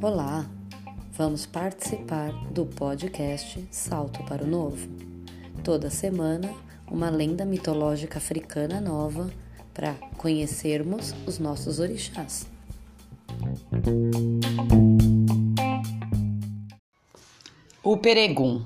Olá, vamos participar do podcast Salto para o Novo. Toda semana, uma lenda mitológica africana nova para conhecermos os nossos orixás. O peregum.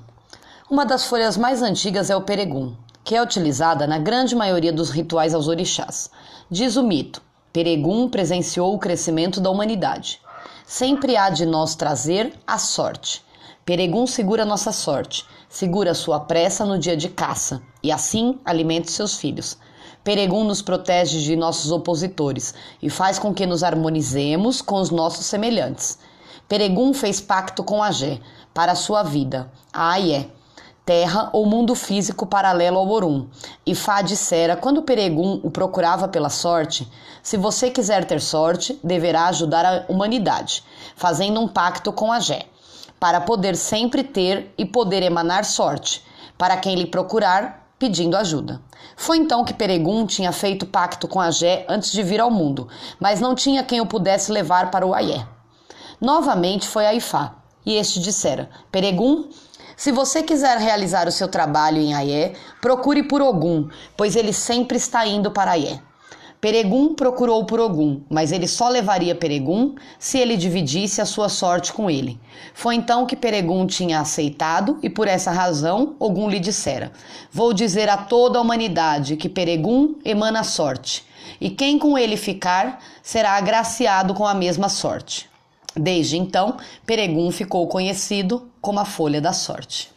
Uma das folhas mais antigas é o peregum, que é utilizada na grande maioria dos rituais aos orixás. Diz o mito: Peregum presenciou o crescimento da humanidade. Sempre há de nós trazer a sorte. Peregum segura nossa sorte, segura sua pressa no dia de caça e assim alimenta seus filhos. Peregum nos protege de nossos opositores e faz com que nos harmonizemos com os nossos semelhantes. Peregum fez pacto com Agé para a sua vida, a Aié, terra ou mundo físico paralelo ao Orum. E Fá dissera, quando Peregum o procurava pela sorte, se você quiser ter sorte, deverá ajudar a humanidade, fazendo um pacto com Agé, para poder sempre ter e poder emanar sorte, para quem lhe procurar, pedindo ajuda. Foi então que Peregum tinha feito pacto com Agé antes de vir ao mundo, mas não tinha quem o pudesse levar para o Aié. Novamente foi a Ifá, e este dissera: Peregum, se você quiser realizar o seu trabalho em Aié, procure por Ogum, pois ele sempre está indo para Aié. Peregum procurou por Ogum, mas ele só levaria Peregum se ele dividisse a sua sorte com ele. Foi então que Peregum tinha aceitado e por essa razão Ogum lhe dissera: Vou dizer a toda a humanidade que Peregum emana sorte, e quem com ele ficar será agraciado com a mesma sorte. Desde então, Peregum ficou conhecido como a Folha da Sorte.